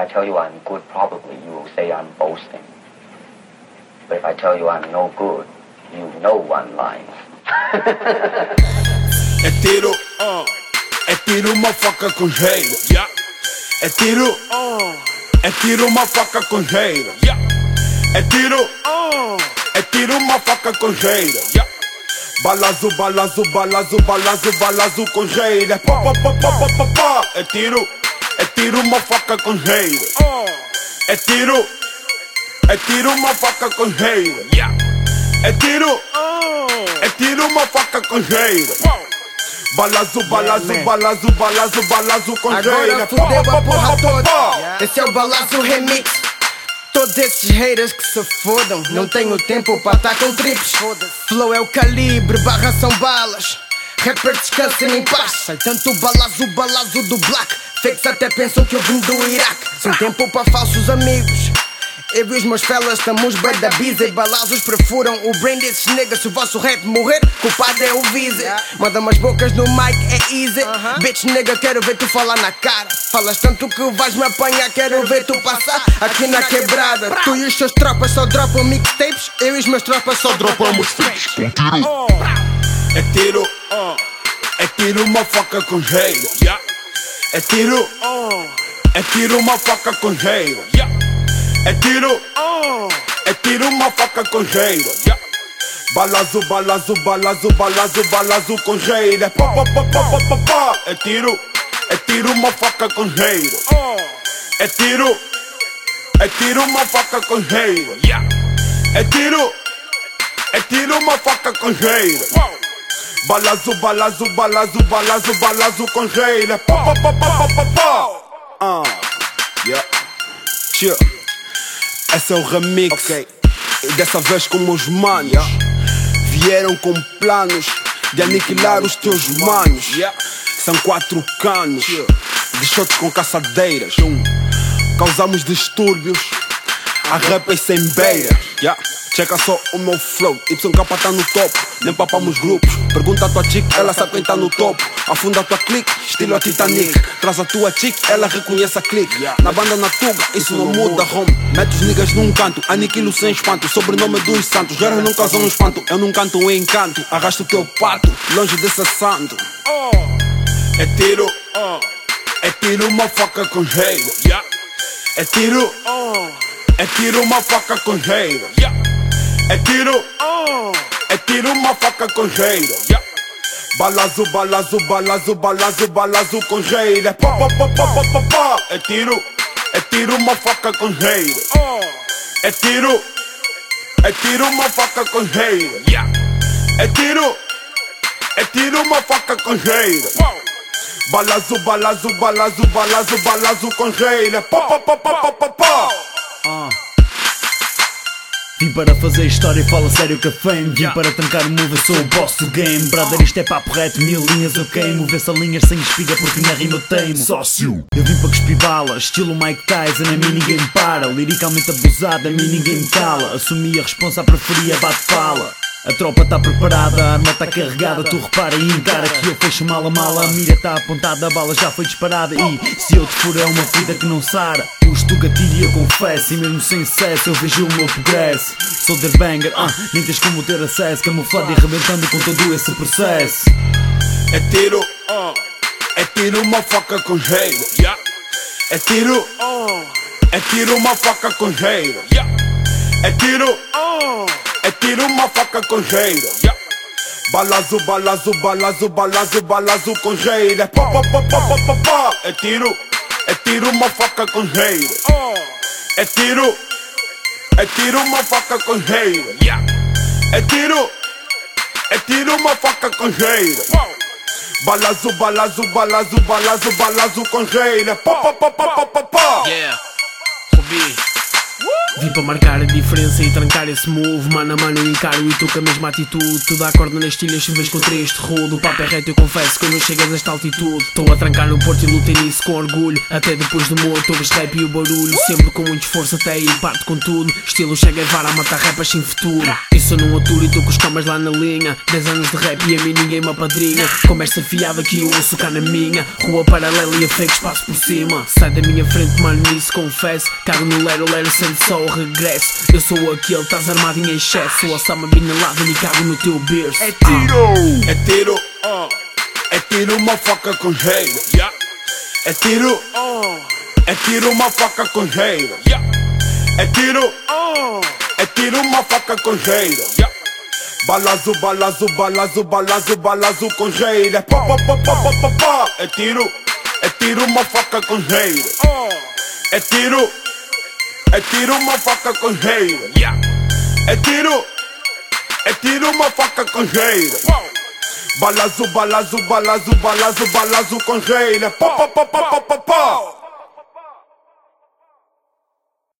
I tell you I'm good, probably you will say I'm boasting. But if I tell you I'm no good, you know I'm lying. é tiro, uh. é tiro uma faca com jeito. Yeah. É tiro, uh. é tiro uma faca com jeito. Yeah. É tiro, uh. é tiro uma faca com jeito. Yeah. Balazo, balazo, balazo, balazo, balazo com jeito. É pá, pá, pá, pá, pá, pá, pá. É tiro, é tiro uma faca com jeito. É tiro, é tiro uma faca com jeito. É tiro, é tiro uma faca com jeito. Balazo, balazo, balazo, balazo, balazo com Agora fudeu a porra toda. Esse é o balazo remix. Todos esses haters que se fodam. Não tenho tempo para estar com trips. Flow é o calibre, barra são balas. Rapper descansa em paz. Sai tanto balazo, balazo do black. Fakes até pensam que eu vim do Iraque. Sem tempo para falsos amigos. Eu e os meus fellas estamos bem da biza e balazos perfuram o brain desses niggas. Se o vosso rap morrer, culpado é o Visa. Manda umas bocas no mic, é easy. Bitch nigga, quero ver tu falar na cara. Falas tanto que vais me apanhar, quero ver tu passar aqui na quebrada. Tu e os teus tropas só dropam mixtapes, eu e os meus tropas só dropamos freaks. É tiro, é tiro uma faca com jeito. É tiro, é tiro uma faca com jeito. É tiro, é tiro uma faca com jeito. Balazo, balazo, balazo, balazo, balazo com jeito. É pá, pá, pá, pá, pá, pá. É tiro, é tiro uma faca com jeito. É tiro, é tiro uma faca com jeito. É tiro, é tiro uma faca com jeito. Balazo, balazo, balazo, balazo, balazo com. É pá, pá, pá, pá, pá, pá. Ah, yeah. Chill. Esse é o remix. Okay. E dessa vez com meus manos. Yeah. Vieram com planos de aniquilar os teus manos. Yeah. São quatro canos de shots com caçadeiras. Um. Causamos distúrbios a rappers sem beira. Yeah. Checa só o meu flow, YK tá no topo, nem papamos grupos. Pergunta a tua chick, ela sabe quem tá no topo. Afunda a tua clique, estilo a Titanic. Traz a tua chick, ela reconhece a clique. Na banda na tuga, isso não muda home. Mete os niggas num canto, aniquilo sem espanto. Sobrenome dos santos, guerras não causam um espanto. Eu não canto um encanto, arrasto o teu pato, longe desse santo. É tiro, é tiro uma faca com jeito. É tiro, é tiro uma faca com jeito. É tiro, é tiro uma faca com jeito. Balazo, balazo, balazo, balazo, balazo com jeito. É pá, pá, pá. É tiro, é tiro uma faca com jeito. É tiro, é tiro uma faca com jeito. É tiro, é tiro uma faca com jeito. Balazo, balazo, balazo, balazo, balazo com jeito. É pá, pá, pá. Vim para fazer história e fala sério que fame. Vim yeah. para trancar o move, eu sou o boss do game. Brother, isto é papo reto, mil linhas eu queimo. Vê se linhas sem espiga porque na rima eu teimo. Sócio. Eu vim para cuspir balas, estilo Mike Tyson A mim ninguém para, liricalmente abusado A mim ninguém me cala, assumi a responsa, preferia bate-fala a tropa tá preparada, a arma tá carregada. Tu repara e encara que eu fecho mal a mala A mira tá apontada, a bala já foi disparada. E se eu te for é uma vida que não sara. Puxo do gatilho eu confesso E mesmo sem sucesso eu vejo o meu progresso. Sou the banger, ah, nem tens como ter acesso. Camuflado e arrebentando com todo esse processo. É tiro, é tiro uma faca com jeito. É tiro, é tiro uma faca com jeito. É tiro, é tiro uma faca com jeito. Balazo, balazo, balazo, balazo, balazo. É pá, pá, pá, pá, pá, pá, pá. É tiro, é tiro uma faca com jeito. É tiro, é tiro uma faca com jeito. É tiro, é tiro uma faca com jeito. Balazo, balazo, balazo, balazo, balazo. É pá, pá, pá, pá, pá, pá, pá. Yeah. Vim para marcar a diferença e trancar esse move Mano a mano eu encaro e com a mesma atitude. Tu dá corda nas tilhas se contra este rodo. O papo é reto eu confesso que eu não chego a esta altitude. Estou a trancar no porto e lutei nisso com orgulho Até depois do morto. Ouves rap e o barulho Sempre com muito esforço até aí parto com tudo. Estilo chega a a matar rapas sem futuro isso não aturo e tô com os camas lá na linha 10 anos de rap e a mim ninguém me apadrinha Conversa fiada que eu ouço cá na minha Rua paralela e a fake espaço por cima Sai da minha frente mano, isso confesso Cago no lero, lero sente só o regresso Eu sou aquele, estás armado em excesso Osama Bin Laden e cago no teu berço É tiro, é tiro, uh. é tiro uma faca com. Yeah. É tiro, uh. é tiro uma faca com. Yeah. É tiro. É tiro uma faca com. Yeah. Balazo, balazo, balazo, balazo, balazo com jeito. É pá, pá, pá, pá, pá, pá, pá. É tiro, é tiro uma faca com. É tiro, é tiro uma faca com. Yeah. É tiro. É tiro uma faca com jeira. Balazo, balazo, balazo, balazo, balazo com jeira. Pá, pá, pá, pá, pá, pá, pá.